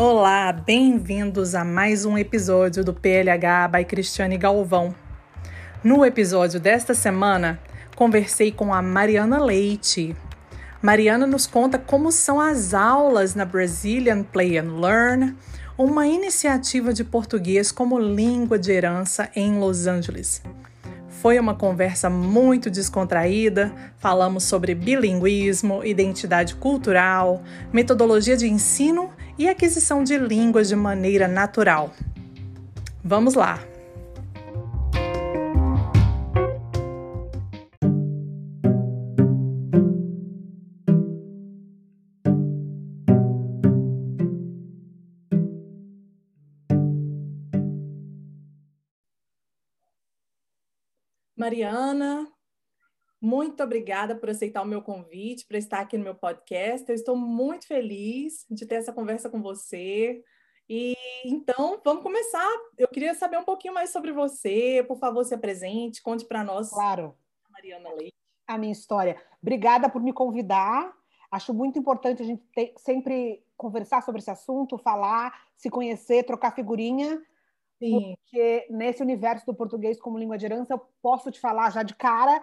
Olá, bem-vindos a mais um episódio do PLH by Cristiane Galvão. No episódio desta semana, conversei com a Mariana Leite. Mariana nos conta como são as aulas na Brazilian Play and Learn, uma iniciativa de português como língua de herança em Los Angeles. Foi uma conversa muito descontraída. Falamos sobre bilinguismo, identidade cultural, metodologia de ensino e aquisição de línguas de maneira natural. Vamos lá! Mariana, muito obrigada por aceitar o meu convite para estar aqui no meu podcast. Eu estou muito feliz de ter essa conversa com você. E então, vamos começar. Eu queria saber um pouquinho mais sobre você. Por favor, se apresente, conte para nós. Claro. Mariana Leite. A minha história. Obrigada por me convidar. Acho muito importante a gente ter, sempre conversar sobre esse assunto, falar, se conhecer, trocar figurinha Sim. Porque nesse universo do português como língua de herança, eu posso te falar já de cara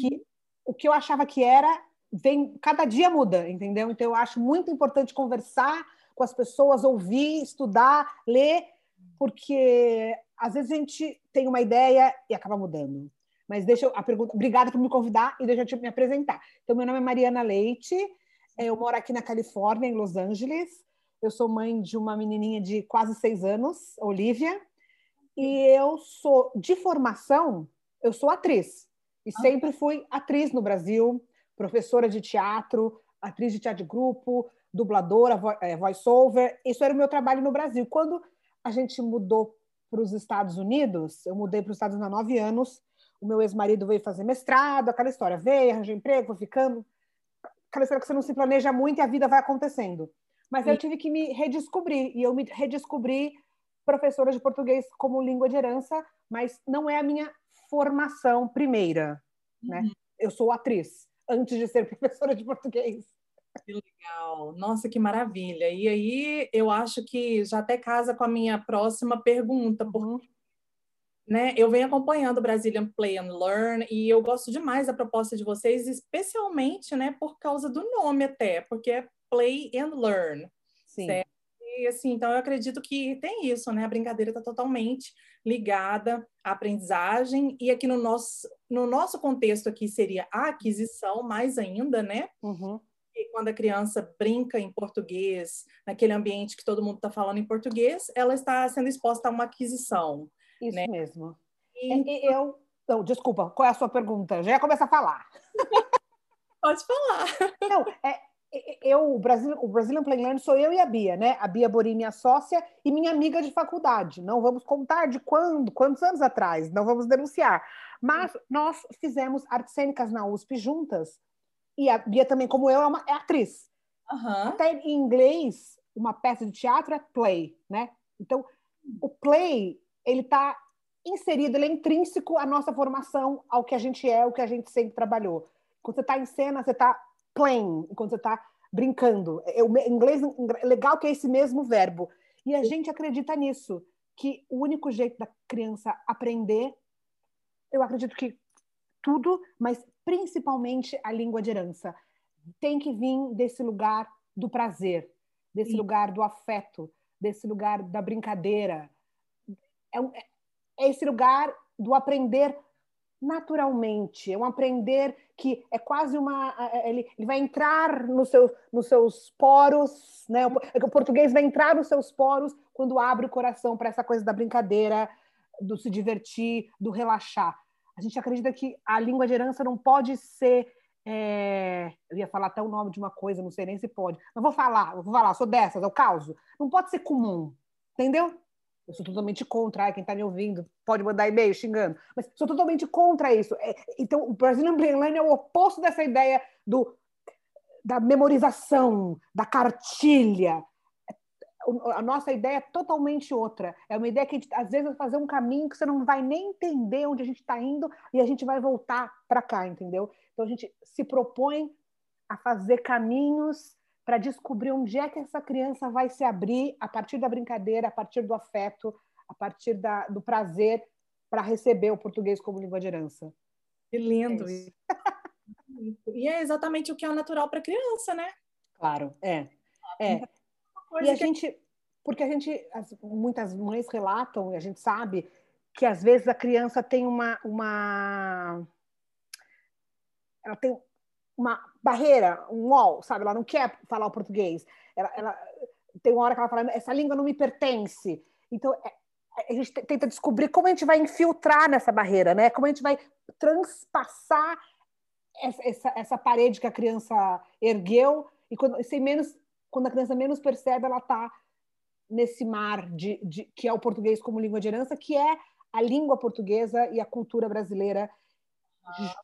que o que eu achava que era, vem cada dia muda, entendeu? Então eu acho muito importante conversar com as pessoas, ouvir, estudar, ler, porque às vezes a gente tem uma ideia e acaba mudando. Mas deixa eu, a pergunta, obrigada por me convidar e deixa eu te me apresentar. Então meu nome é Mariana Leite, eu moro aqui na Califórnia, em Los Angeles. Eu sou mãe de uma menininha de quase seis anos, Olivia. E eu sou, de formação, eu sou atriz. E ah. sempre fui atriz no Brasil, professora de teatro, atriz de teatro de grupo, dubladora, é, voice-over. Isso era o meu trabalho no Brasil. Quando a gente mudou para os Estados Unidos, eu mudei para os Estados Unidos há nove anos, o meu ex-marido veio fazer mestrado, aquela história, veio, arranjou emprego, foi ficando. Aquela história que você não se planeja muito e a vida vai acontecendo. Mas Sim. eu tive que me redescobrir, e eu me redescobri professora de português como língua de herança, mas não é a minha formação primeira, né? uhum. né? Eu sou atriz antes de ser professora de português. Que legal, nossa, que maravilha. E aí eu acho que já até casa com a minha próxima pergunta, uhum. porque né, eu venho acompanhando o Brazilian Play and Learn e eu gosto demais da proposta de vocês, especialmente né, por causa do nome até, porque é Play and Learn. Sim. Certo? E assim, então eu acredito que tem isso, né? A brincadeira está totalmente ligada à aprendizagem e aqui no nosso no nosso contexto aqui seria a aquisição mais ainda, né? Uhum. E quando a criança brinca em português, naquele ambiente que todo mundo está falando em português, ela está sendo exposta a uma aquisição. Isso né? mesmo. E... Eu, não, desculpa, qual é a sua pergunta? Já ia começar a falar. Pode falar. Não, é, eu, o, Brasil, o Brazilian Playland sou eu e a Bia, né? A Bia Borim, minha sócia, e minha amiga de faculdade. Não vamos contar de quando, quantos anos atrás, não vamos denunciar. Mas nós fizemos artes cênicas na USP juntas, e a Bia também, como eu, é, uma, é atriz. Uhum. Até em inglês, uma peça de teatro é play, né? Então, o play, ele está inserido, ele é intrínseco à nossa formação, ao que a gente é, o que a gente sempre trabalhou. Quando você está em cena, você está playing, quando você está brincando. É, o inglês é legal que é esse mesmo verbo. E a gente acredita nisso, que o único jeito da criança aprender, eu acredito que tudo, mas principalmente a língua de herança, tem que vir desse lugar do prazer, desse Sim. lugar do afeto, desse lugar da brincadeira. É, é esse lugar do aprender naturalmente, é um aprender que é quase uma. Ele, ele vai entrar no seu, nos seus poros, né? O, o português vai entrar nos seus poros quando abre o coração para essa coisa da brincadeira, do se divertir, do relaxar. A gente acredita que a língua de herança não pode ser. É... eu ia falar até o nome de uma coisa, não sei nem se pode. Mas vou falar, vou falar, sou dessas, é o caos. Não pode ser comum, entendeu? Eu sou totalmente contra. quem está me ouvindo pode mandar e-mail xingando. Mas sou totalmente contra isso. É, então, o Brazilian Brainline é o oposto dessa ideia do, da memorização, da cartilha. A nossa ideia é totalmente outra. É uma ideia que, gente, às vezes, vai fazer um caminho que você não vai nem entender onde a gente está indo e a gente vai voltar para cá, entendeu? Então, a gente se propõe a fazer caminhos para descobrir onde é que essa criança vai se abrir a partir da brincadeira, a partir do afeto, a partir da, do prazer para receber o português como língua de herança. Que lindo! É e é exatamente o que é natural para criança, né? Claro, é. é. E a gente, porque a gente, as, muitas mães relatam, e a gente sabe que às vezes a criança tem uma, uma ela tem uma barreira, um wall, sabe? Ela não quer falar o português. Ela, ela tem uma hora que ela fala, essa língua não me pertence. Então, é, a gente tenta descobrir como a gente vai infiltrar nessa barreira, né? Como a gente vai transpassar essa, essa, essa parede que a criança ergueu e quando, sem menos, quando a criança menos percebe, ela está nesse mar de, de, que é o português como língua de herança, que é a língua portuguesa e a cultura brasileira.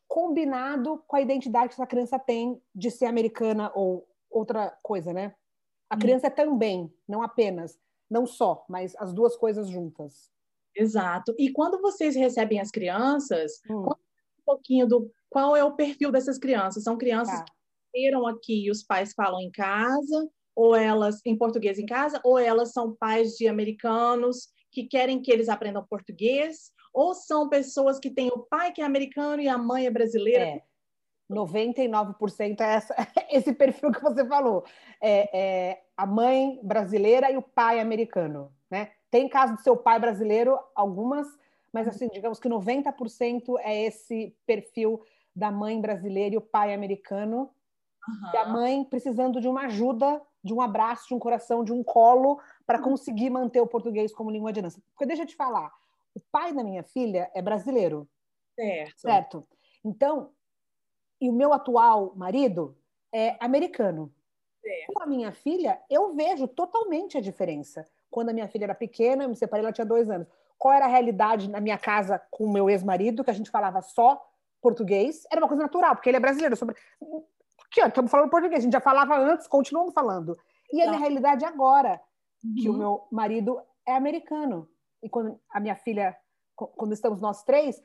Combinado com a identidade que essa criança tem de ser americana ou outra coisa, né? A criança é também, não apenas não só, mas as duas coisas juntas. Exato. E quando vocês recebem as crianças, hum. um pouquinho do qual é o perfil dessas crianças. São crianças tá. que viram aqui e os pais falam em casa, ou elas em português em casa, ou elas são pais de americanos que querem que eles aprendam português, ou são pessoas que têm o pai que é americano e a mãe é brasileira. É. 99% é essa, esse perfil que você falou. É, é, a mãe brasileira e o pai americano. Né? Tem caso do seu pai brasileiro, algumas, mas assim, digamos que 90% é esse perfil da mãe brasileira e o pai americano. Uhum. E a mãe precisando de uma ajuda, de um abraço, de um coração, de um colo, para uhum. conseguir manter o português como língua de herança. Porque deixa eu te falar, o pai da minha filha é brasileiro. Certo. Certo. Então, e o meu atual marido é americano. Com a minha filha, eu vejo totalmente a diferença. Quando a minha filha era pequena, eu me separei, ela tinha dois anos. Qual era a realidade na minha casa com o meu ex-marido, que a gente falava só português? Era uma coisa natural, porque ele é brasileiro. Sobre... Aqui, ó, estamos falando português, a gente já falava antes, continuamos falando. E a minha realidade agora, que uhum. o meu marido é americano. E quando a minha filha, quando estamos nós três,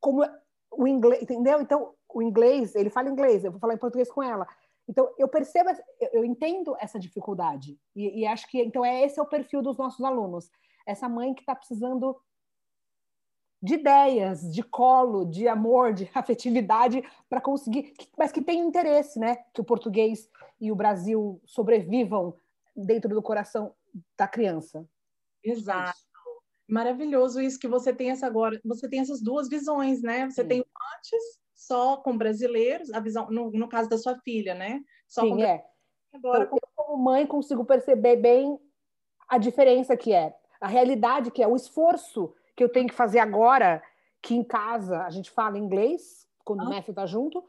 como o inglês, entendeu? Então, o inglês, ele fala inglês, eu vou falar em português com ela. Então, eu percebo, eu entendo essa dificuldade. E, e acho que, então, é esse é o perfil dos nossos alunos. Essa mãe que está precisando de ideias, de colo, de amor, de afetividade para conseguir, mas que tem interesse, né? Que o português e o Brasil sobrevivam dentro do coração da criança. Exato. Maravilhoso isso que você tem essa agora, você tem essas duas visões, né? Você Sim. tem antes só com brasileiros, a visão no, no caso da sua filha, né? Só Sim, com é. Agora, então, eu, como mãe, consigo perceber bem a diferença que é, a realidade que é, o esforço que eu tenho que fazer agora, que em casa a gente fala inglês, quando ah. o Matthew tá junto,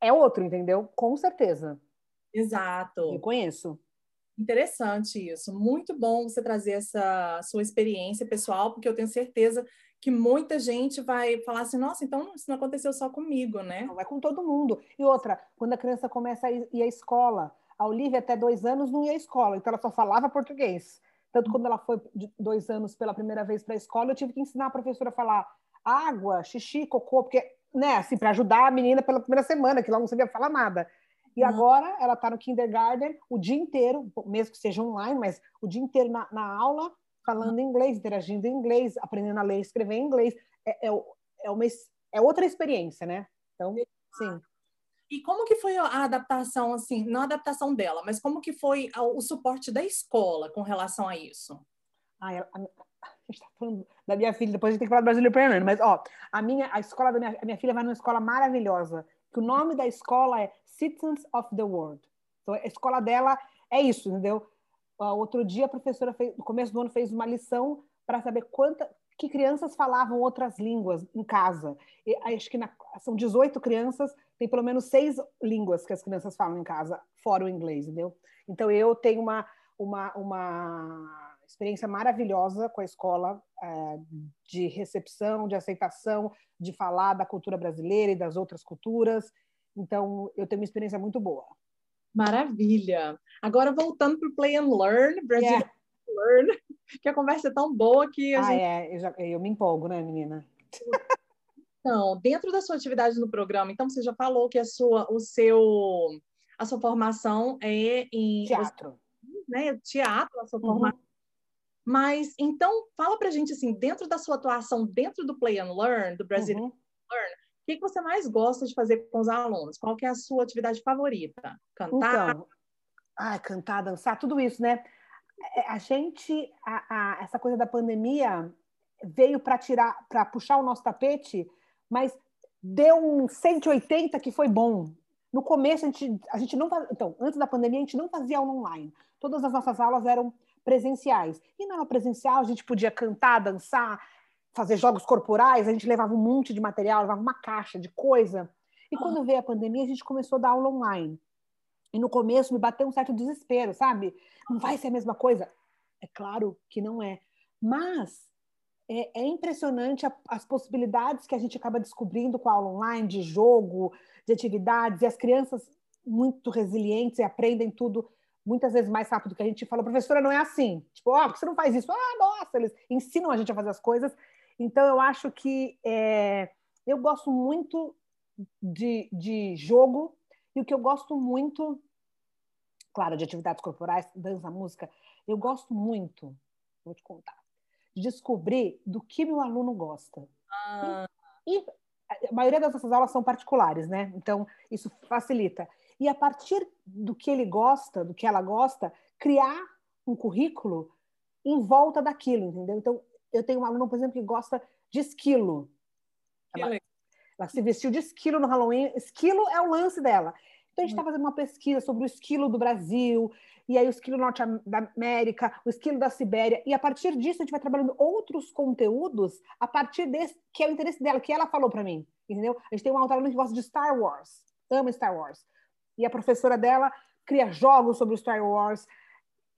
é outro, entendeu? Com certeza. Exato. Eu conheço. Interessante isso. Muito bom você trazer essa sua experiência pessoal, porque eu tenho certeza que muita gente vai falar assim, nossa, então isso não aconteceu só comigo, né? Não, é com todo mundo. E outra, quando a criança começa a ir à escola, a Olivia até dois anos não ia à escola, então ela só falava português. Tanto quando ela foi de dois anos pela primeira vez para a escola, eu tive que ensinar a professora a falar água, xixi, cocô, porque, né, assim, para ajudar a menina pela primeira semana, que ela não sabia falar nada. E uhum. agora ela está no kindergarten o dia inteiro, mesmo que seja online, mas o dia inteiro na, na aula, falando inglês, interagindo em inglês, aprendendo a ler e escrever em inglês. É, é, é, uma, é outra experiência, né? Então, sim. E como que foi a adaptação, assim, não a adaptação dela, mas como que foi o suporte da escola com relação a isso? Ah, a, a, a gente tá falando da minha filha, depois a gente tem que falar do brasileiro Fernando, mas, ó, a minha, a escola da minha, a minha filha vai numa escola maravilhosa, que o nome da escola é Citizens of the World. Então, a escola dela é isso, entendeu? Uh, outro dia a professora fez, no começo do ano fez uma lição para saber quanta que crianças falavam outras línguas em casa. E, acho que na, são 18 crianças, tem pelo menos seis línguas que as crianças falam em casa, fora o inglês, entendeu? Então eu tenho uma, uma, uma experiência maravilhosa com a escola é, de recepção, de aceitação, de falar da cultura brasileira e das outras culturas. Então eu tenho uma experiência muito boa. Maravilha. Agora, voltando para o Play and Learn, Brasil yeah. Learn, que a conversa é tão boa que. A ah, gente... é, eu, já, eu me empolgo, né, menina? Então, dentro da sua atividade no programa, então você já falou que a sua, o seu, a sua formação é em teatro, né? Teatro, a sua uhum. formação. Mas então fala pra gente assim, dentro da sua atuação dentro do Play and Learn, do Brasil uhum. Learn, o que, que você mais gosta de fazer com os alunos? Qual que é a sua atividade favorita? Cantar? Então, ah, cantar, dançar, tudo isso, né? É, a gente, a, a, essa coisa da pandemia veio para tirar, para puxar o nosso tapete, mas deu um 180 que foi bom. No começo, a gente, a gente não então, antes da pandemia, a gente não fazia aula online. Todas as nossas aulas eram presenciais. E na aula presencial, a gente podia cantar, dançar, fazer jogos corporais, a gente levava um monte de material, levava uma caixa de coisa. E quando veio a pandemia, a gente começou a dar aula online. E no começo me bateu um certo desespero, sabe? Não vai ser a mesma coisa. É claro que não é. Mas é, é impressionante a, as possibilidades que a gente acaba descobrindo com a aula online, de jogo, de atividades, e as crianças muito resilientes e aprendem tudo muitas vezes mais rápido que a gente fala, professora, não é assim. Tipo, ó, oh, por que você não faz isso? Ah, nossa, eles ensinam a gente a fazer as coisas. Então, eu acho que é, eu gosto muito de, de jogo, e o que eu gosto muito, claro, de atividades corporais, dança, música, eu gosto muito, vou te contar, descobrir do que meu aluno gosta. Ah. E, e, a maioria das nossas aulas são particulares, né? Então, isso facilita. E a partir do que ele gosta, do que ela gosta, criar um currículo em volta daquilo, entendeu? Então, eu tenho uma aluna, por exemplo, que gosta de esquilo. Ela, ela se vestiu de esquilo no Halloween. Esquilo é o lance dela. Então, a gente está fazendo uma pesquisa sobre o esquilo do Brasil, e aí o esquilo norte da América, o esquilo da Sibéria, e a partir disso a gente vai trabalhando outros conteúdos a partir desse, que é o interesse dela, que ela falou para mim, entendeu? A gente tem uma outra que gosta de Star Wars, ama Star Wars, e a professora dela cria jogos sobre Star Wars,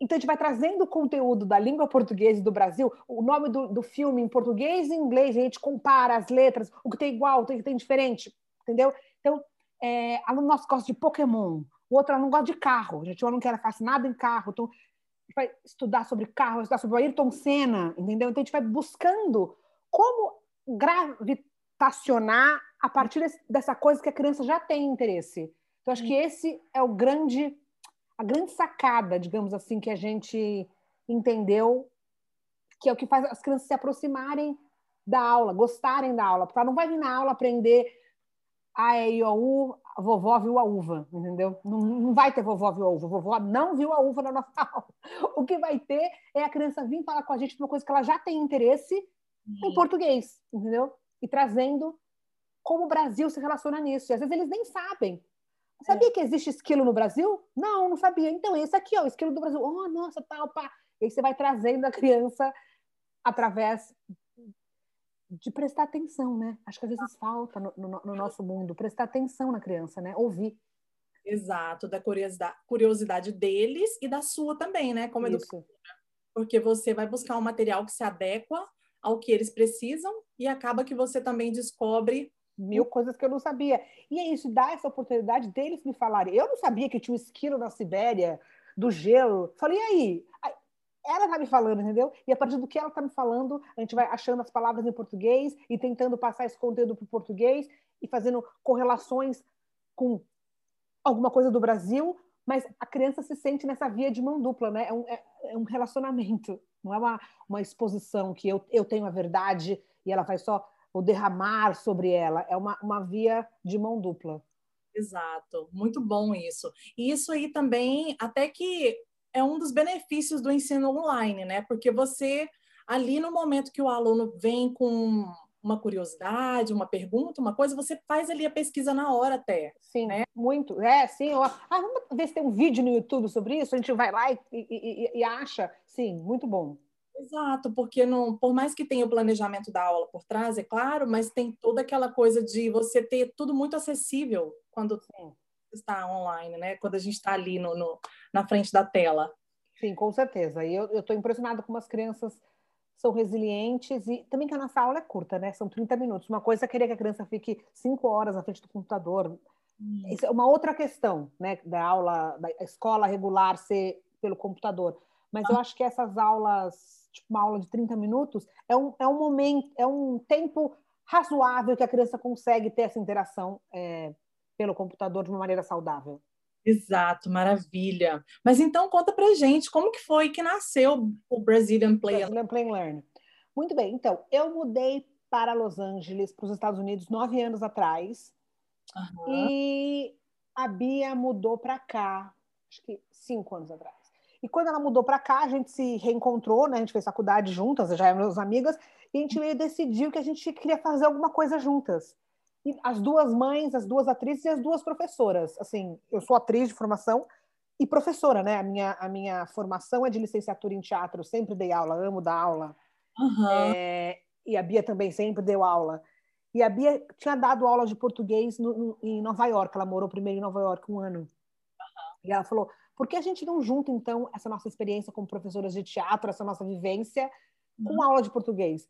então a gente vai trazendo o conteúdo da língua portuguesa e do Brasil, o nome do, do filme em português e inglês, a gente compara as letras, o que tem igual, o que tem diferente, entendeu? Então, é, aluno nosso gosta de Pokémon, o outro aluno gosta de carro. A gente, um aluno que era fascinado em carro, então vai estudar sobre carro, estudar sobre o Ayrton Senna, entendeu? Então a gente vai buscando como gravitacionar a partir dessa coisa que a criança já tem interesse. Então acho que esse é o grande, a grande sacada, digamos assim, que a gente entendeu, que é o que faz as crianças se aproximarem da aula, gostarem da aula, porque ela não vai vir na aula aprender a, E, I, O, U, a vovó viu a uva, entendeu? Não, não vai ter vovó viu a uva, vovó não viu a uva na nossa aula. O que vai ter é a criança vir falar com a gente de uma coisa que ela já tem interesse uhum. em português, entendeu? E trazendo como o Brasil se relaciona nisso. E às vezes eles nem sabem. Sabia que existe esquilo no Brasil? Não, não sabia. Então, esse aqui, ó, o esquilo do Brasil. Oh, nossa, tal, pá. E aí você vai trazendo a criança através de prestar atenção, né? Acho que às vezes falta no, no, no, nosso mundo prestar atenção na criança, né? Ouvir. Exato, da curiosidade, curiosidade deles e da sua também, né? Como educadora. Porque você vai buscar um material que se adequa ao que eles precisam e acaba que você também descobre mil coisas que eu não sabia. E é isso, dá essa oportunidade deles me falarem. Eu não sabia que tinha um esquilo na Sibéria, do gelo. Falei, e aí? ela está me falando, entendeu? E a partir do que ela está me falando, a gente vai achando as palavras em português e tentando passar esse conteúdo para o português e fazendo correlações com alguma coisa do Brasil, mas a criança se sente nessa via de mão dupla, né? É um, é, é um relacionamento, não é uma, uma exposição que eu, eu tenho a verdade e ela vai só o derramar sobre ela, é uma, uma via de mão dupla. Exato, muito bom isso. E isso aí também, até que é um dos benefícios do ensino online, né? Porque você, ali no momento que o aluno vem com uma curiosidade, uma pergunta, uma coisa, você faz ali a pesquisa na hora até. Sim, né? muito. É, sim. ah, vamos ver se tem um vídeo no YouTube sobre isso, a gente vai lá e, e, e acha. Sim, muito bom. Exato, porque não, por mais que tenha o planejamento da aula por trás, é claro, mas tem toda aquela coisa de você ter tudo muito acessível quando Sim está online, né? Quando a gente está ali no, no, na frente da tela. Sim, com certeza. E eu estou impressionada como as crianças são resilientes e também que a nossa aula é curta, né? São 30 minutos. Uma coisa é querer que a criança fique cinco horas na frente do computador. Hum. Isso é uma outra questão, né? Da aula, da escola regular ser pelo computador. Mas eu acho que essas aulas, tipo uma aula de 30 minutos, é um, é um momento, é um tempo razoável que a criança consegue ter essa interação é, pelo computador de uma maneira saudável. Exato, maravilha. Mas então conta pra gente, como que foi que nasceu o Brazilian Play? Brazilian Play and Learn. Muito bem, então, eu mudei para Los Angeles, para os Estados Unidos, nove anos atrás. Uhum. E a Bia mudou para cá, acho que cinco anos atrás. E quando ela mudou para cá, a gente se reencontrou, né? A gente fez faculdade juntas, já éramos amigas, e a gente meio decidiu que a gente queria fazer alguma coisa juntas. E as duas mães, as duas atrizes e as duas professoras. Assim, eu sou atriz de formação e professora, né? A minha, a minha formação é de licenciatura em teatro, eu sempre dei aula, amo dar aula. Uhum. É, e a Bia também sempre deu aula. E a Bia tinha dado aula de português no, no, em Nova York, ela morou primeiro em Nova York um ano. Uhum. E ela falou: por que a gente não junta, então, essa nossa experiência como professoras de teatro, essa nossa vivência, com uhum. aula de português?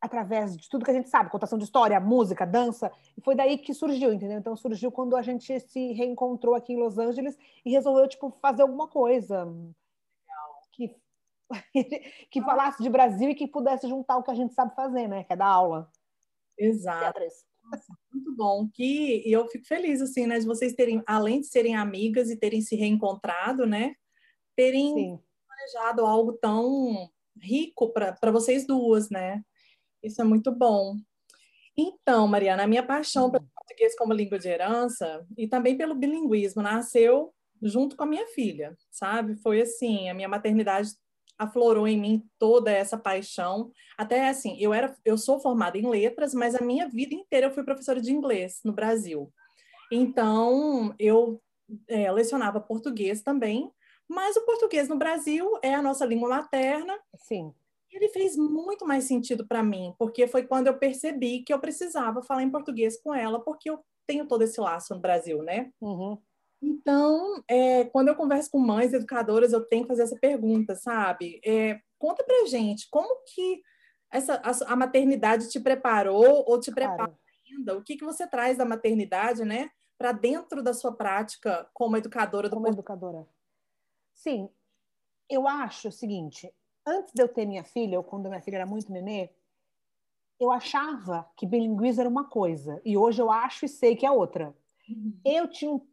através de tudo que a gente sabe, contação de história, música, dança, e foi daí que surgiu, entendeu? Então surgiu quando a gente se reencontrou aqui em Los Angeles e resolveu tipo fazer alguma coisa que que falasse de Brasil e que pudesse juntar o que a gente sabe fazer, né? Que é dar aula. Exato. Nossa, muito bom. Que e eu fico feliz assim, né, de vocês terem, além de serem amigas e terem se reencontrado, né, terem Sim. planejado algo tão rico para vocês duas, né? Isso é muito bom. Então, Mariana, a minha paixão uhum. pelo português como língua de herança e também pelo bilinguismo nasceu junto com a minha filha, sabe? Foi assim, a minha maternidade aflorou em mim toda essa paixão. Até assim, eu era, eu sou formada em letras, mas a minha vida inteira eu fui professora de inglês no Brasil. Então, eu é, lecionava português também, mas o português no Brasil é a nossa língua materna. Sim ele fez muito mais sentido para mim, porque foi quando eu percebi que eu precisava falar em português com ela, porque eu tenho todo esse laço no Brasil, né? Uhum. Então, é, quando eu converso com mães educadoras, eu tenho que fazer essa pergunta, sabe? É, conta pra gente, como que essa, a, a maternidade te preparou ou te prepara claro. ainda? O que, que você traz da maternidade, né? Para dentro da sua prática como educadora do Como educadora. Sim, eu acho o seguinte, antes de eu ter minha filha, ou quando minha filha era muito nenê, eu achava que bilinguismo era uma coisa, e hoje eu acho e sei que é outra. Uhum. Eu tinha um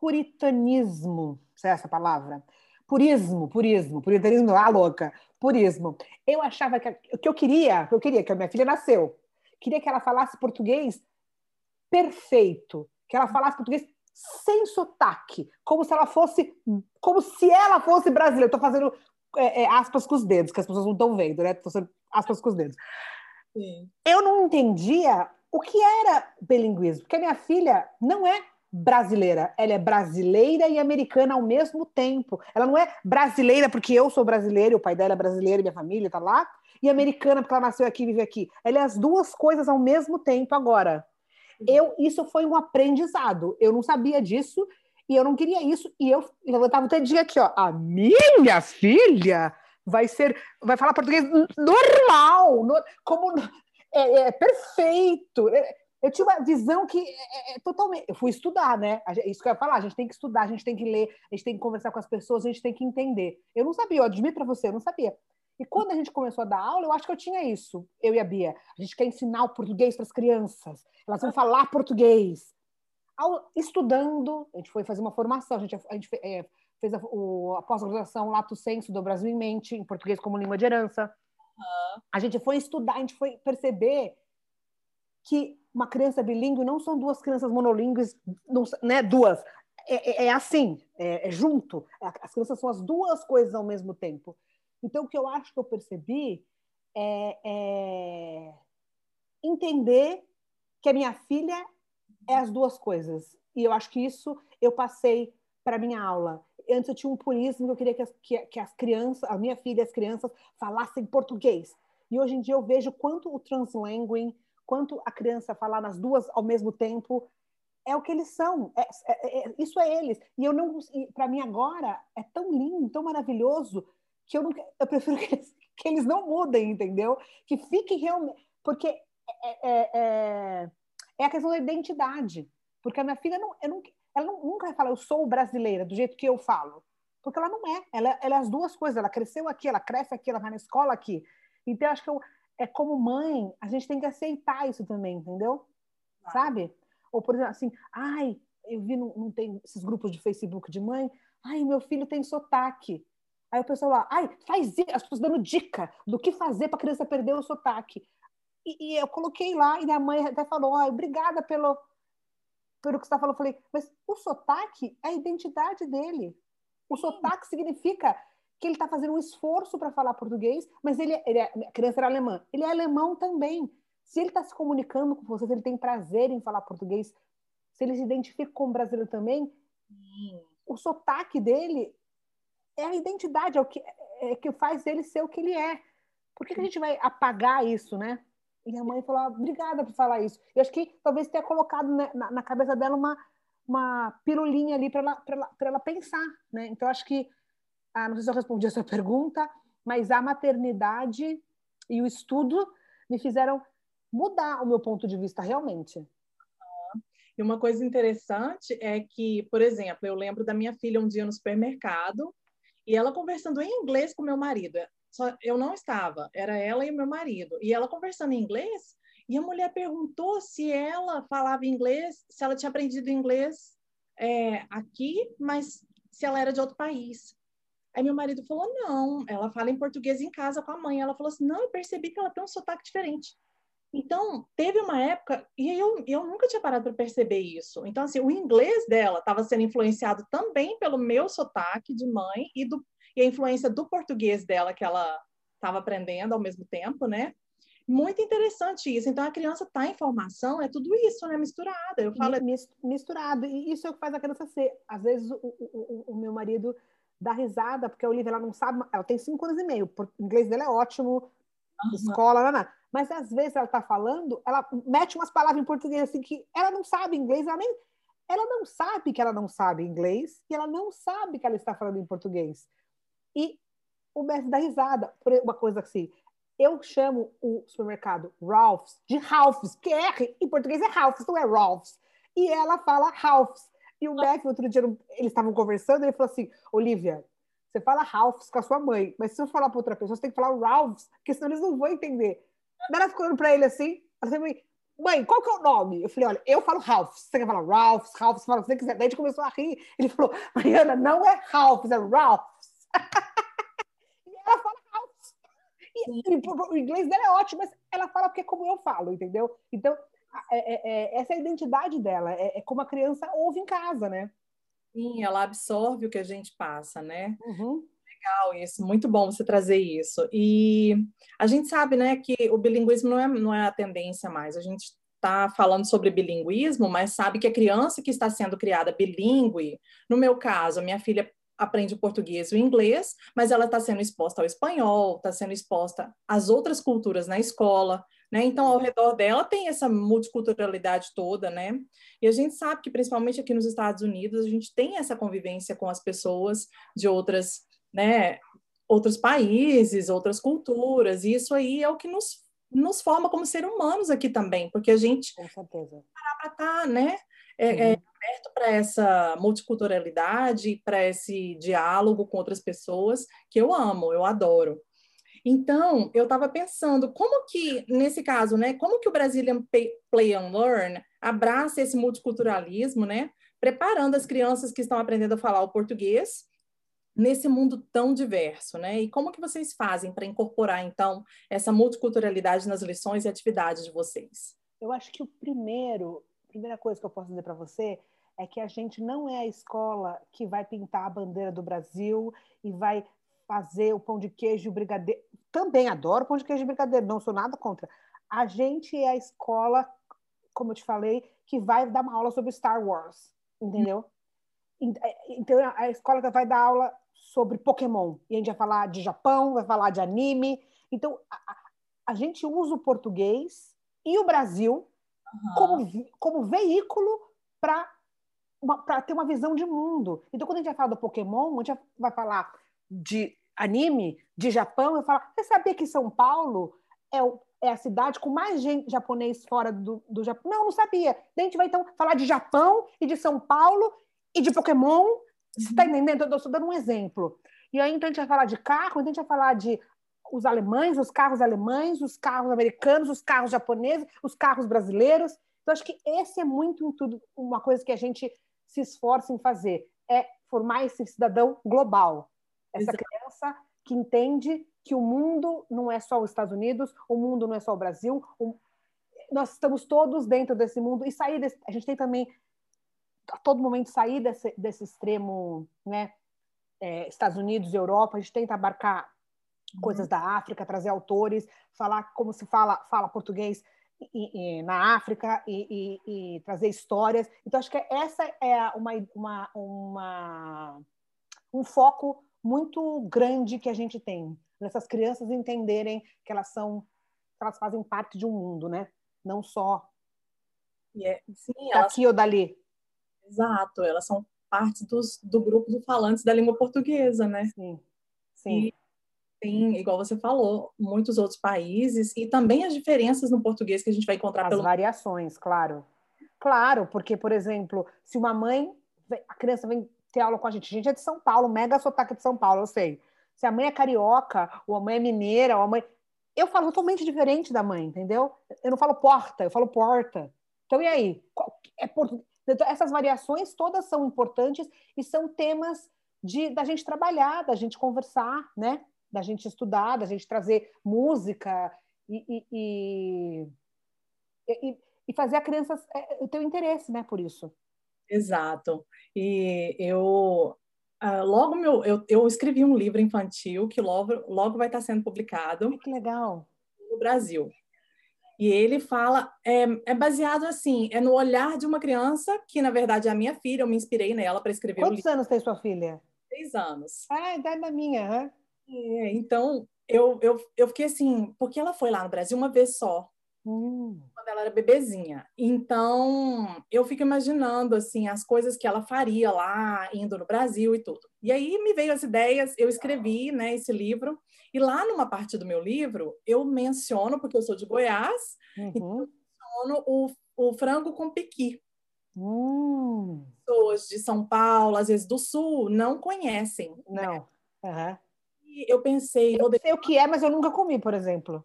puritanismo, se é essa palavra? Purismo, purismo, puritanismo, ah, louca, purismo. Eu achava que o que eu queria, que eu queria que a minha filha nasceu, queria que ela falasse português perfeito, que ela falasse português sem sotaque, como se ela fosse, como se ela fosse brasileira. Estou fazendo é, é, aspas com os dedos, que as pessoas não estão vendo, né? Tô fazendo aspas com os dedos. Sim. Eu não entendia o que era bilinguismo, porque a minha filha não é brasileira, ela é brasileira e americana ao mesmo tempo. Ela não é brasileira porque eu sou brasileira, o pai dela é brasileiro, minha família está lá, e americana porque ela nasceu aqui e vive aqui. Ela é as duas coisas ao mesmo tempo agora. Eu, isso foi um aprendizado. Eu não sabia disso e eu não queria isso. E eu levantava o dedinho aqui, ó. A minha filha vai ser, vai falar português normal, no, como é, é, perfeito. É, eu tinha uma visão que é, é, totalmente. Eu fui estudar, né? Isso que eu ia falar. A gente tem que estudar, a gente tem que ler, a gente tem que conversar com as pessoas, a gente tem que entender. Eu não sabia, eu admito para você, eu não sabia. E quando a gente começou a dar aula, eu acho que eu tinha isso, eu e a Bia. A gente quer ensinar o português para as crianças. Elas vão falar português ao, estudando, a gente foi fazer uma formação, a gente, a gente é, fez a, o, a pós-graduação Lato Senso do Brasil em Mente, em português como língua de herança. Uhum. A gente foi estudar, a gente foi perceber que uma criança bilíngue não são duas crianças monolíngues, não, né, duas. É, é, é assim, é, é, junto. As crianças são as duas coisas ao mesmo tempo. Então, o que eu acho que eu percebi é, é entender que a minha filha é as duas coisas. E eu acho que isso eu passei para minha aula. Antes eu tinha um purismo que eu queria que as, que, que as crianças, a minha filha as crianças falassem português. E hoje em dia eu vejo quanto o translanguing, quanto a criança falar nas duas ao mesmo tempo, é o que eles são. É, é, é, isso é eles. E eu não, para mim agora é tão lindo, tão maravilhoso que eu não, eu prefiro que eles, que eles não mudem, entendeu? Que fiquem realmente, porque é, é, é é a questão da identidade. Porque a minha filha não, não, ela não, nunca vai falar eu sou brasileira do jeito que eu falo. Porque ela não é. Ela, ela é as duas coisas. Ela cresceu aqui, ela cresce aqui, ela vai na escola aqui. Então, eu acho que eu, é como mãe, a gente tem que aceitar isso também, entendeu? Ah. Sabe? Ou, por exemplo, assim, ai, eu vi, não, não tem esses grupos de Facebook de mãe, ai, meu filho tem sotaque. Aí o pessoal lá, ai, faz as pessoas dando dica do que fazer para a criança perder o sotaque. E, e, eu coloquei lá e a mãe até falou, ai, obrigada pelo, pelo que você está falando. Eu falei, mas o sotaque é a identidade dele. O sotaque significa que ele está fazendo um esforço para falar português, mas ele, ele é, a criança era alemã, ele é alemão também. Se ele está se comunicando com vocês, ele tem prazer em falar português, se ele se identifica como brasileiro também, Sim. o sotaque dele é a identidade, é o que, é que faz ele ser o que ele é. Por que, que a gente vai apagar isso, né? E a mãe falou, obrigada por falar isso. Eu acho que talvez tenha colocado né, na, na, cabeça dela uma, uma pirulinha ali para ela, ela, ela pensar, né? Então, acho que, ah, não sei se eu respondi a sua pergunta, mas a maternidade e o estudo me fizeram mudar o meu ponto de vista realmente. E uma coisa interessante é que, por exemplo, eu lembro da minha filha um dia no supermercado e ela conversando em inglês com meu marido. Só, eu não estava, era ela e meu marido. E ela conversando em inglês, e a mulher perguntou se ela falava inglês, se ela tinha aprendido inglês é, aqui, mas se ela era de outro país. Aí meu marido falou: não, ela fala em português em casa com a mãe. Ela falou assim: não, eu percebi que ela tem um sotaque diferente. Então, teve uma época, e eu, eu nunca tinha parado para perceber isso. Então, assim, o inglês dela estava sendo influenciado também pelo meu sotaque de mãe e, do, e a influência do português dela, que ela estava aprendendo ao mesmo tempo, né? Muito interessante isso. Então, a criança está em formação, é tudo isso, né? Misturado. Eu falo... Misturado. E isso é o que faz a criança ser. Às vezes, o, o, o meu marido dá risada, porque a Olivia ela não sabe, ela tem cinco anos e meio, o inglês dela é ótimo, uhum. escola, não, não mas às vezes ela está falando, ela mete umas palavras em português assim que ela não sabe inglês, ela nem ela não sabe que ela não sabe inglês e ela não sabe que ela está falando em português. E o mestre dá risada por uma coisa assim. Eu chamo o supermercado Ralph's de Ralph's, que R em português é Ralph's, não é Ralph's. E ela fala Ralph's. E o Mac, outro dia, eles estavam conversando, ele falou assim: Olivia, você fala Ralph's com a sua mãe, mas se eu falar para outra pessoa, você tem que falar Ralph's, porque senão eles não vão entender. Daí ela ficou olhando pra ele assim, ela falou, mãe, qual que é o nome? Eu falei, olha, eu falo Ralph, você quer falar Ralph, Ralph, fala o que você quiser. Daí a gente começou a rir, ele falou, Mariana, não é Ralph, é Ralph. e ela fala Ralph. E, e, o inglês dela é ótimo, mas ela fala porque é como eu falo, entendeu? Então, é, é, é, essa é a identidade dela, é, é, como a criança ouve em casa, né? Sim, ela absorve o que a gente passa, né? Uhum legal isso, muito bom você trazer isso. E a gente sabe, né, que o bilinguismo não é, não é a tendência mais. A gente está falando sobre bilinguismo, mas sabe que a criança que está sendo criada bilíngue, no meu caso, minha filha aprende o português e o inglês, mas ela está sendo exposta ao espanhol, está sendo exposta às outras culturas na escola, né? Então, ao redor dela tem essa multiculturalidade toda, né? E a gente sabe que, principalmente aqui nos Estados Unidos, a gente tem essa convivência com as pessoas de outras né, outros países, outras culturas, e isso aí é o que nos, nos forma como seres humanos aqui também, porque a gente Com certeza. parar para estar, tá, né, é, é, aberto para essa multiculturalidade, para esse diálogo com outras pessoas, que eu amo, eu adoro. Então, eu estava pensando, como que, nesse caso, né, como que o Brazilian Play and Learn abraça esse multiculturalismo, né, preparando as crianças que estão aprendendo a falar o português nesse mundo tão diverso, né? E como que vocês fazem para incorporar então essa multiculturalidade nas lições e atividades de vocês? Eu acho que o primeiro, a primeira coisa que eu posso dizer para você é que a gente não é a escola que vai pintar a bandeira do Brasil e vai fazer o pão de queijo e o brigadeiro. Também adoro pão de queijo e brigadeiro, não sou nada contra. A gente é a escola, como eu te falei, que vai dar uma aula sobre Star Wars, entendeu? Então a escola vai dar aula sobre Pokémon. E a gente vai falar de Japão, vai falar de anime. Então, a, a gente usa o português e o Brasil uhum. como, como veículo para para ter uma visão de mundo. Então, quando a gente vai falar do Pokémon, a gente vai falar de anime, de Japão, eu falo, você sabia que São Paulo é, o, é a cidade com mais gente japonês fora do, do Japão? Não, não sabia. Daí a gente vai, então, falar de Japão e de São Paulo e de Pokémon você está entendendo? Eu estou dando um exemplo. E aí, então, a gente vai falar de carro, então a gente vai falar de os alemães, os carros alemães, os carros americanos, os carros japoneses, os carros brasileiros. Então, acho que esse é muito tudo uma coisa que a gente se esforça em fazer? É formar esse cidadão global. Essa Exato. criança que entende que o mundo não é só os Estados Unidos, o mundo não é só o Brasil, o... nós estamos todos dentro desse mundo e sair desse... a gente tem também a todo momento sair desse, desse extremo, né? É, Estados Unidos e Europa, a gente tenta abarcar uhum. coisas da África, trazer autores, falar como se fala, fala português e, e, na África e, e, trazer histórias. Então, acho que essa é uma, uma, uma, um foco muito grande que a gente tem, nessas crianças entenderem que elas são, que elas fazem parte de um mundo, né? Não só é, sim, daqui elas... ou dali. Exato, elas são parte dos, do grupo de falantes da língua portuguesa, né? Sim, sim. E tem, igual você falou, muitos outros países e também as diferenças no português que a gente vai encontrar. As pelo... variações, claro. Claro, porque, por exemplo, se uma mãe, a criança vem ter aula com a gente, a gente é de São Paulo, mega sotaque de São Paulo, eu sei. Se a mãe é carioca, ou a mãe é mineira, ou a mãe... Eu falo totalmente diferente da mãe, entendeu? Eu não falo porta, eu falo porta. Então, e aí? É português então, essas variações todas são importantes e são temas de, da gente trabalhar, da gente conversar, né? da gente estudar, da gente trazer música e, e, e, e fazer a criança é, ter o interesse né, por isso. Exato. E eu Uh, logo meu, eu, eu escrevi um livro infantil que logo, logo vai estar sendo publicado. Que legal. No Brasil. E ele fala, é, é, baseado assim, é no olhar de uma criança, que na verdade é a minha filha, eu me inspirei nela para escrever Quantos anos tem sua filha? Seis anos. Ah, a idade da minha, né? É, então, eu, eu, eu fiquei assim, porque ela foi lá no Brasil uma vez só, hum. Quando ela era bebezinha. Então, eu fico imaginando, assim, as coisas que ela faria lá, indo no Brasil e tudo. E aí me veio as ideias, eu escrevi, né, esse livro, e lá numa parte do meu livro, eu menciono, porque eu sou de Goiás, uhum. então eu menciono o, o frango com pequi. Hum. Pessoas de São Paulo, às vezes do Sul, não conhecem. Né? Não. Né? Uhum. E eu pensei... Eu sei o que é, mas eu nunca comi, por exemplo.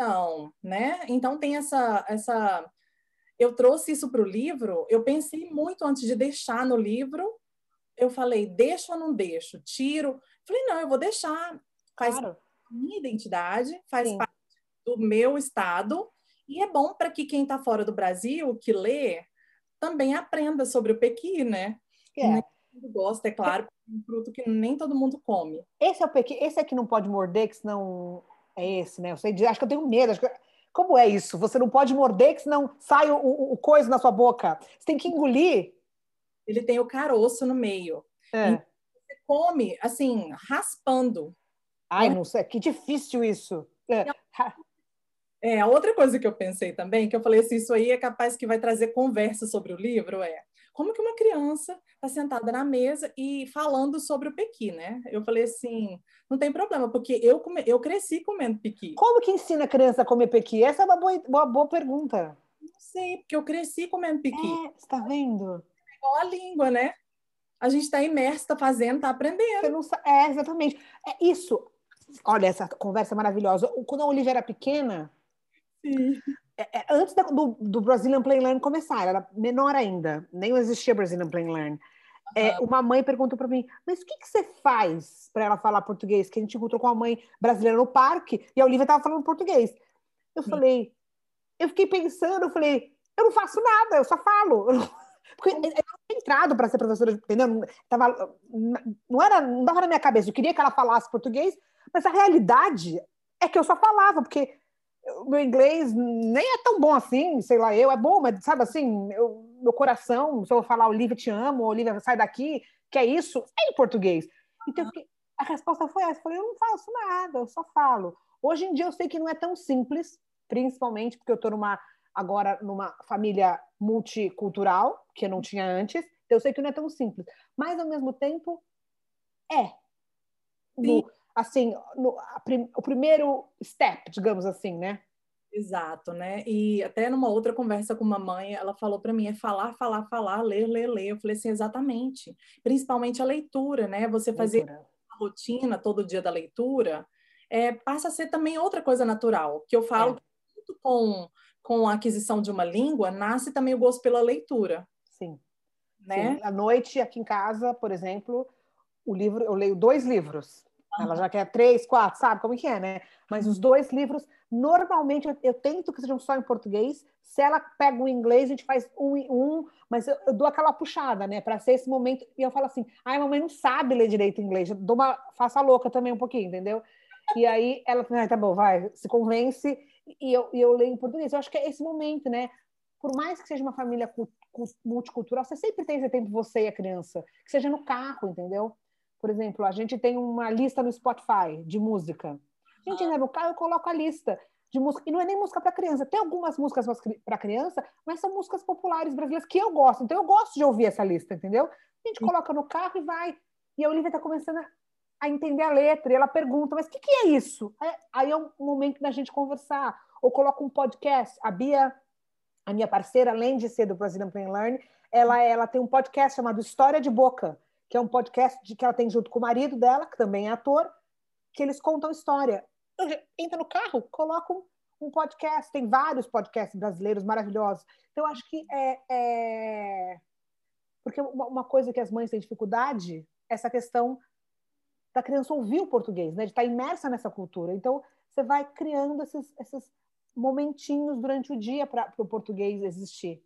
Então, né? Então tem essa... essa... Eu trouxe isso para o livro, eu pensei muito antes de deixar no livro, eu falei, deixo ou não deixo? Tiro? Falei, não, eu vou deixar faz claro. parte da minha identidade, faz Sim. parte do meu estado, e é bom para que quem está fora do Brasil, que lê, também aprenda sobre o pequi, né? É. Nem todo mundo gosta, é claro, é um fruto que nem todo mundo come. Esse é o pequi, esse é que não pode morder, que senão é esse, né? Eu sei, acho que eu tenho medo, que... Como é isso? Você não pode morder, que senão sai o, o, o coisa na sua boca. Você tem que engolir. Ele tem o caroço no meio. É. Então, você come, assim, raspando. Ai, não sei, que difícil isso. É. é, a outra coisa que eu pensei também, que eu falei assim, isso aí é capaz que vai trazer conversa sobre o livro, é como que uma criança está sentada na mesa e falando sobre o pequi, né? Eu falei assim, não tem problema, porque eu, come, eu cresci comendo pequi. Como que ensina a criança a comer pequi? Essa é uma boa, uma boa pergunta. Não sei, porque eu cresci comendo pequi. É, está vendo? É igual a língua, né? A gente está imerso, está fazendo, está aprendendo. Você não É, exatamente. É isso. Olha, essa conversa maravilhosa. Quando a Olivia era pequena, é, é, antes do, do Brazilian Play Learn começar, era menor ainda, nem existia Brazilian Play Learn. É, uma mãe perguntou para mim, mas o que, que você faz para ela falar português? Que a gente encontrou com a mãe brasileira no parque e a Olivia estava falando português. Eu Sim. falei, eu fiquei pensando, eu falei, eu não faço nada, eu só falo. Porque eu tinha entrado para ser professora, entendeu? Tava, não, era, não dava na minha cabeça, eu queria que ela falasse português, mas a realidade é que eu só falava, porque meu inglês nem é tão bom assim, sei lá, eu é bom, mas sabe assim, eu, meu coração, se eu falar Olivia te amo, Olivia sai daqui, que é isso, é em português. Então a resposta foi essa, eu falei, eu não faço nada, eu só falo. Hoje em dia eu sei que não é tão simples, principalmente porque eu estou numa agora numa família multicultural, que eu não tinha antes, então eu sei que não é tão simples, mas ao mesmo tempo é. No, assim, no, prim, o primeiro step, digamos assim, né? Exato, né? E até numa outra conversa com uma mãe, ela falou para mim é falar, falar, falar, ler, ler, ler. Eu falei assim, exatamente. Principalmente a leitura, né? Você fazer a rotina todo dia da leitura, é, passa a ser também outra coisa natural. Que eu falo é. junto com com a aquisição de uma língua, nasce também o gosto pela leitura. Sim. né? Sim. À noite, aqui em casa, por exemplo, o livro, eu leio dois livros. Ela já quer três, quatro, sabe como que é, né? Mas os dois livros, normalmente, eu, eu, tento que sejam só em português. Se ela pega o inglês, a gente faz um e um, mas eu, eu, dou aquela puxada, né? Para ser esse momento. E eu falo assim, ai, mamãe não sabe ler direito inglês. Eu dou uma faça louca também um pouquinho, entendeu? E aí ela ah, tá bom, vai, se convence. E eu, e eu leio em português. Eu acho que é esse momento, né? Por mais que seja uma família multicultural, você sempre tem esse tempo você e a criança. Que seja no carro, entendeu? Por exemplo, a gente tem uma lista no Spotify de música. A gente, ah. no carro, eu coloco a lista de música. E não é nem música para criança. Tem algumas músicas para criança, mas são músicas populares brasileiras que eu gosto. Então, eu gosto de ouvir essa lista, entendeu? A gente coloca no carro e vai. E a Olivia está começando a entender a letra. E ela pergunta, mas o que, que, é isso? Aí é um momento da gente conversar. Ou coloca um podcast. A Bia, a minha parceira, além de ser do Brazilian Plain Learn, ela, ela tem um podcast chamado História de Boca que é um podcast de, que ela tem junto com o marido dela, que também é ator, que eles contam história. Entra no carro, coloca um, um, podcast, tem vários podcasts brasileiros maravilhosos. Então, acho que é. é... Porque uma, uma, coisa que as mães têm dificuldade é essa questão da criança ouvir o português, né? de estar imersa nessa cultura. Então, você vai criando esses, esses momentinhos durante o dia para o português existir.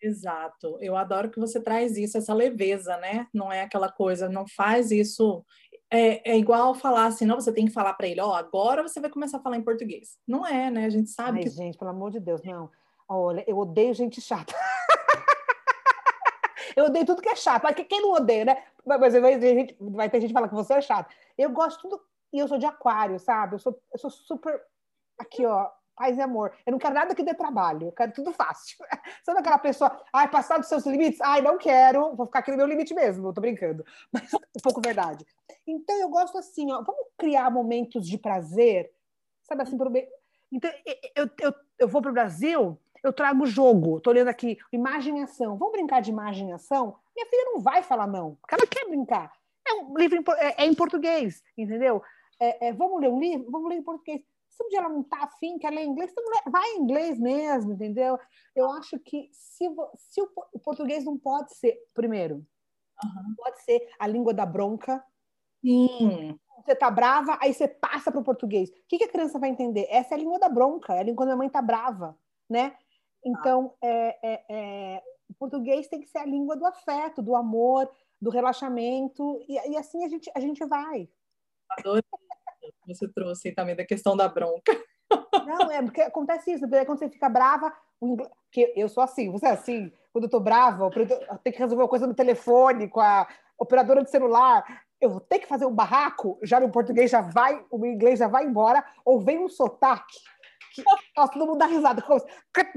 Exato. Eu adoro que você traz isso, essa leveza, né? Não é aquela coisa, não faz isso. É, é igual falar assim, não, você tem que falar para ele, ó, oh, agora você vai começar a falar em português. Não é, né? A gente sabe Ai, que. gente, pelo amor de Deus, não. Olha, eu odeio gente chata. eu odeio tudo que é chato. Mas quem não odeia, né? Mas vai ter gente, vai ter gente que fala que você é chato. Eu gosto tudo. E eu sou de aquário, sabe? Eu sou, eu sou super. Aqui, ó paz e amor. Eu não quero nada que dê trabalho, eu quero tudo fácil. Sabe aquela pessoa, ai, passar dos seus limites? Ai, não quero, vou ficar aqui no meu limite mesmo, tô brincando. Mas um pouco verdade. Então eu gosto assim, ó, vamos criar momentos de prazer, sabe assim, pro Então eu, eu, eu vou para o Brasil, eu trago jogo, tô olhando aqui, imagem e ação. Vamos brincar de imagem e ação? Minha filha não vai falar não, porque ela quer brincar. É um livro em, é, é em português, entendeu? É, é, vamos ler um livro? Vamos ler em português se um dia ela não está afim, quer ler inglês, então vai em inglês mesmo, entendeu? Eu acho que se, se o, o português não pode ser, primeiro, uhum. pode ser a língua da bronca. Sim. Você tá brava, aí você passa para o português. O que, que, a criança vai entender? Essa é a língua da bronca, é a língua quando a mãe tá brava, né? Então, ah. é, é, é, o português tem que ser a língua do afeto, do amor, do relaxamento, e, e assim a gente, a gente vai. Adorei você trouxe também da questão da bronca. Não, é porque acontece isso, porque quando você fica brava, porque eu sou assim, você é assim, quando eu tô brava, eu tenho que resolver uma coisa no telefone com a operadora de celular, eu vou ter que fazer um barraco, já no português já vai, o inglês já vai embora, ou vem um sotaque, que, nossa, todo mundo dá risada,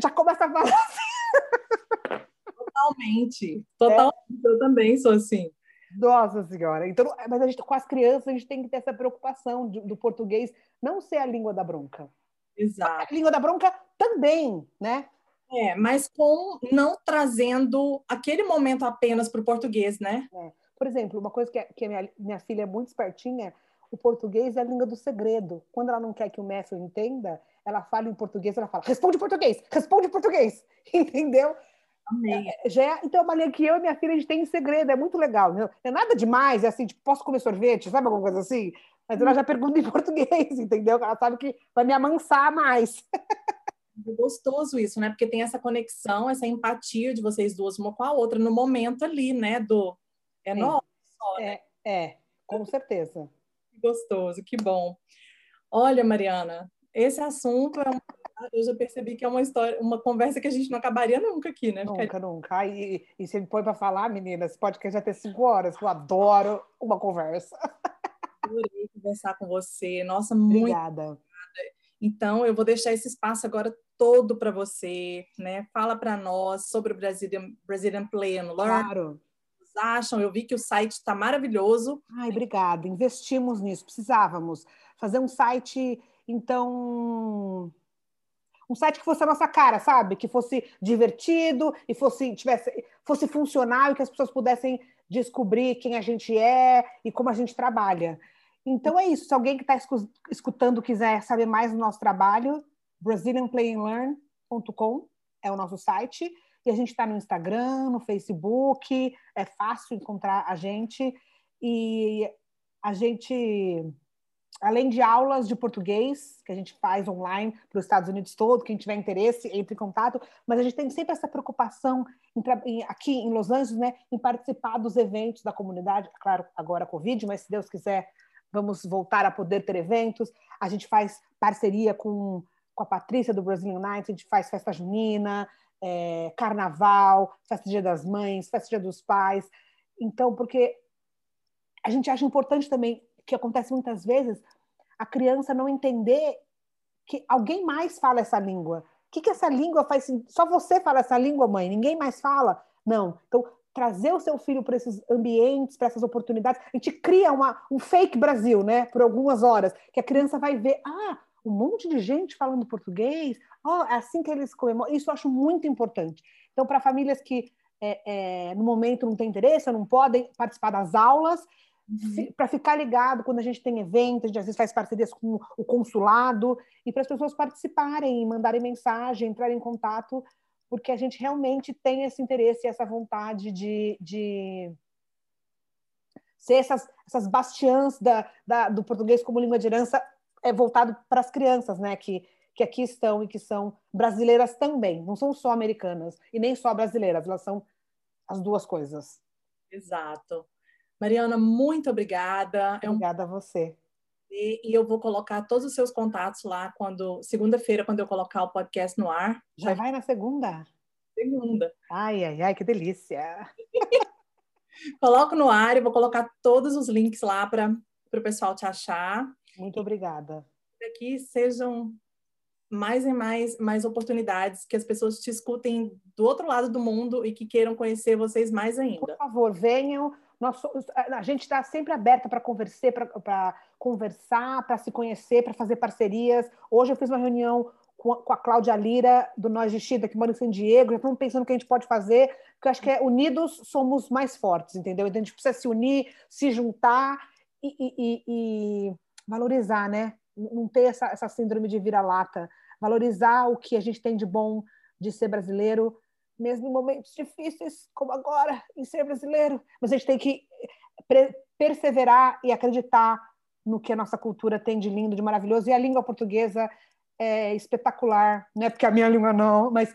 já começa a falar assim. Totalmente, totalmente, é. eu também sou assim. Nossa Senhora. Então, mas a gente, com as crianças, a gente tem que ter essa preocupação de, do português não ser a língua da bronca. Exato. A língua da bronca também, né? É, mas com não trazendo aquele momento apenas para o português, né? É. Por exemplo, uma coisa que, a, que minha, minha filha é muito espertinha, o português é a língua do segredo. Quando ela não quer que o mestre entenda, ela fala em português, ela fala, responde em português, responde em português, entendeu? Amei. É, já é, então, é uma linha que eu e minha filha a gente tem em segredo, é muito legal. Não é nada demais, é assim, tipo, posso comer sorvete, sabe alguma coisa assim? Mas ela já pergunta em português, entendeu? Ela sabe que vai me amansar mais. É gostoso isso, né? Porque tem essa conexão, essa empatia de vocês duas uma com a outra no momento ali, né? Do é nosso. Né? É, é, com certeza. Gostoso, que bom. Olha, Mariana, esse assunto é um eu já percebi que é uma história, uma conversa que a gente não acabaria nunca aqui, né? Nunca, Ficaria... nunca. E, e você me põe para falar, menina, esse podcast já tem cinco horas, eu adoro uma conversa. Adorei conversar com você. Nossa, muito obrigada. Então, eu vou deixar esse espaço agora todo para você, né? Fala para nós sobre o Brazilian, Brazilian Learn. Claro. acham? Eu vi que o site está maravilhoso. Ai, obrigada. Investimos nisso, precisávamos fazer um site, então um site que fosse a nossa cara, sabe? Que fosse divertido e fosse tivesse fosse funcional e que as pessoas pudessem descobrir quem a gente é e como a gente trabalha. Então é isso. Se alguém que está escutando quiser saber mais do nosso trabalho, brazilianplayandlearn.com é o nosso site. E a gente está no Instagram, no Facebook, é fácil encontrar a gente. E a gente, além de aulas de português, que a gente faz online para os Estados Unidos todo, quem tiver interesse, entre em contato, mas a gente tem sempre essa preocupação em, aqui em Los Angeles, né, em participar dos eventos da comunidade, claro, agora Covid, mas se Deus quiser, vamos voltar a poder ter eventos. A gente faz parceria com, com a Patrícia do Brazilian Nights, a gente faz festa junina, é, carnaval, festa Dia das Mães, festa Dia dos Pais. Então, porque a gente acha importante também, que acontece muitas vezes, a criança não entender que alguém mais fala essa língua. O que, que essa língua faz? Só você fala essa língua, mãe, ninguém mais fala? Não. Então, trazer o seu filho para esses ambientes, para essas oportunidades, a gente cria uma, um fake Brasil, né? Por algumas horas, que a criança vai ver, ah, um monte de gente falando português, oh, é assim que eles comemoram. Isso eu acho muito importante. Então, para famílias que é, é, no momento não têm interesse, não podem participar das aulas, uhum. para ficar ligado quando a gente tem eventos, a gente às vezes faz parcerias com o consulado, e para as pessoas participarem, mandarem mensagem, entrarem em contato, porque a gente realmente tem esse interesse e essa vontade de, de ser essas, essas bastiãs da, da, do português como língua de herança é voltado para as crianças, né? Que, que aqui estão e que são brasileiras também, não são só americanas e nem só brasileiras, elas são as duas coisas. Exato. Mariana, muito obrigada. Obrigada é um... a você. E, e, eu vou colocar todos os seus contatos lá quando segunda-feira, quando eu colocar o podcast no ar. Já vai na segunda? Segunda. Ai, ai, ai, que delícia. Coloco no ar e vou colocar todos os links lá para o pessoal te achar. Muito obrigada. Que sejam mais e mais, mais oportunidades, que as pessoas te escutem do outro lado do mundo e que queiram conhecer vocês mais ainda. Por favor, venham. Nós, a gente está sempre aberta para conversar, para conversar, para se conhecer, para fazer parcerias. Hoje eu fiz uma reunião com a, com a Cláudia Lira, do Nós de Chida, que mora em San Diego. Já estamos pensando o que a gente pode fazer, porque eu acho que é unidos somos mais fortes, entendeu? Então a gente precisa se unir, se juntar e, e, e valorizar, né? Não ter essa, essa síndrome de vira-lata, valorizar o que a gente tem de bom de ser brasileiro, mesmo em momentos difíceis como agora, em ser brasileiro. Mas a gente tem que perseverar e acreditar no que a nossa cultura tem de lindo, de maravilhoso. E a língua portuguesa é espetacular, não é porque a minha língua não, mas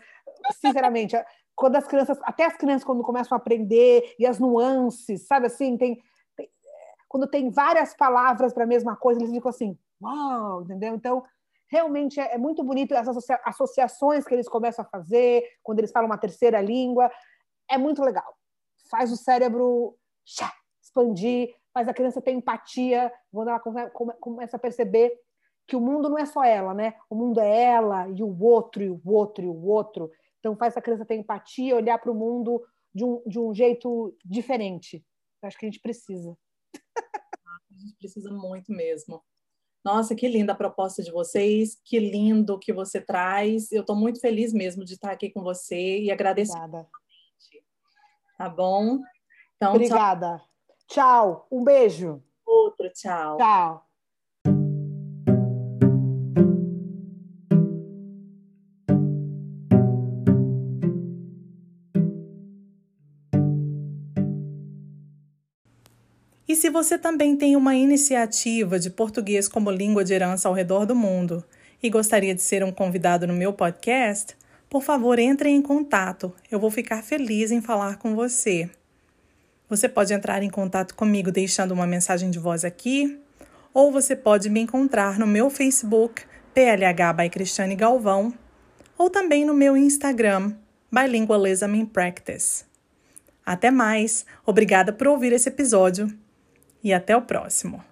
sinceramente, quando as crianças, até as crianças quando começam a aprender e as nuances, sabe assim, tem quando tem várias palavras para a mesma coisa, eles ficam assim, uau, entendeu? Então, realmente é, é muito bonito essas associa associações que eles começam a fazer, quando eles falam uma terceira língua, é muito legal. Faz o cérebro xá, expandir, faz a criança ter empatia, quando ela começa a perceber que o mundo não é só ela, né? O mundo é ela e o outro, e o outro, e o outro. Então faz a criança ter empatia, olhar para o mundo de um, de um jeito diferente. Eu acho que a gente precisa. A gente precisa muito mesmo. Nossa, que linda a proposta de vocês, que lindo que você traz. Eu estou muito feliz mesmo de estar aqui com você e agradeço. Obrigada. Tá bom? Então, Obrigada. Tchau. tchau. Um beijo. Outro, tchau. Tchau. Você também tem uma iniciativa de português como língua de herança ao redor do mundo e gostaria de ser um convidado no meu podcast, por favor, entre em contato. Eu vou ficar feliz em falar com você. Você pode entrar em contato comigo deixando uma mensagem de voz aqui, ou você pode me encontrar no meu Facebook, PLH by Cristiane Galvão, ou também no meu Instagram, Bilingualism in Practice. Até mais! Obrigada por ouvir esse episódio e até o próximo.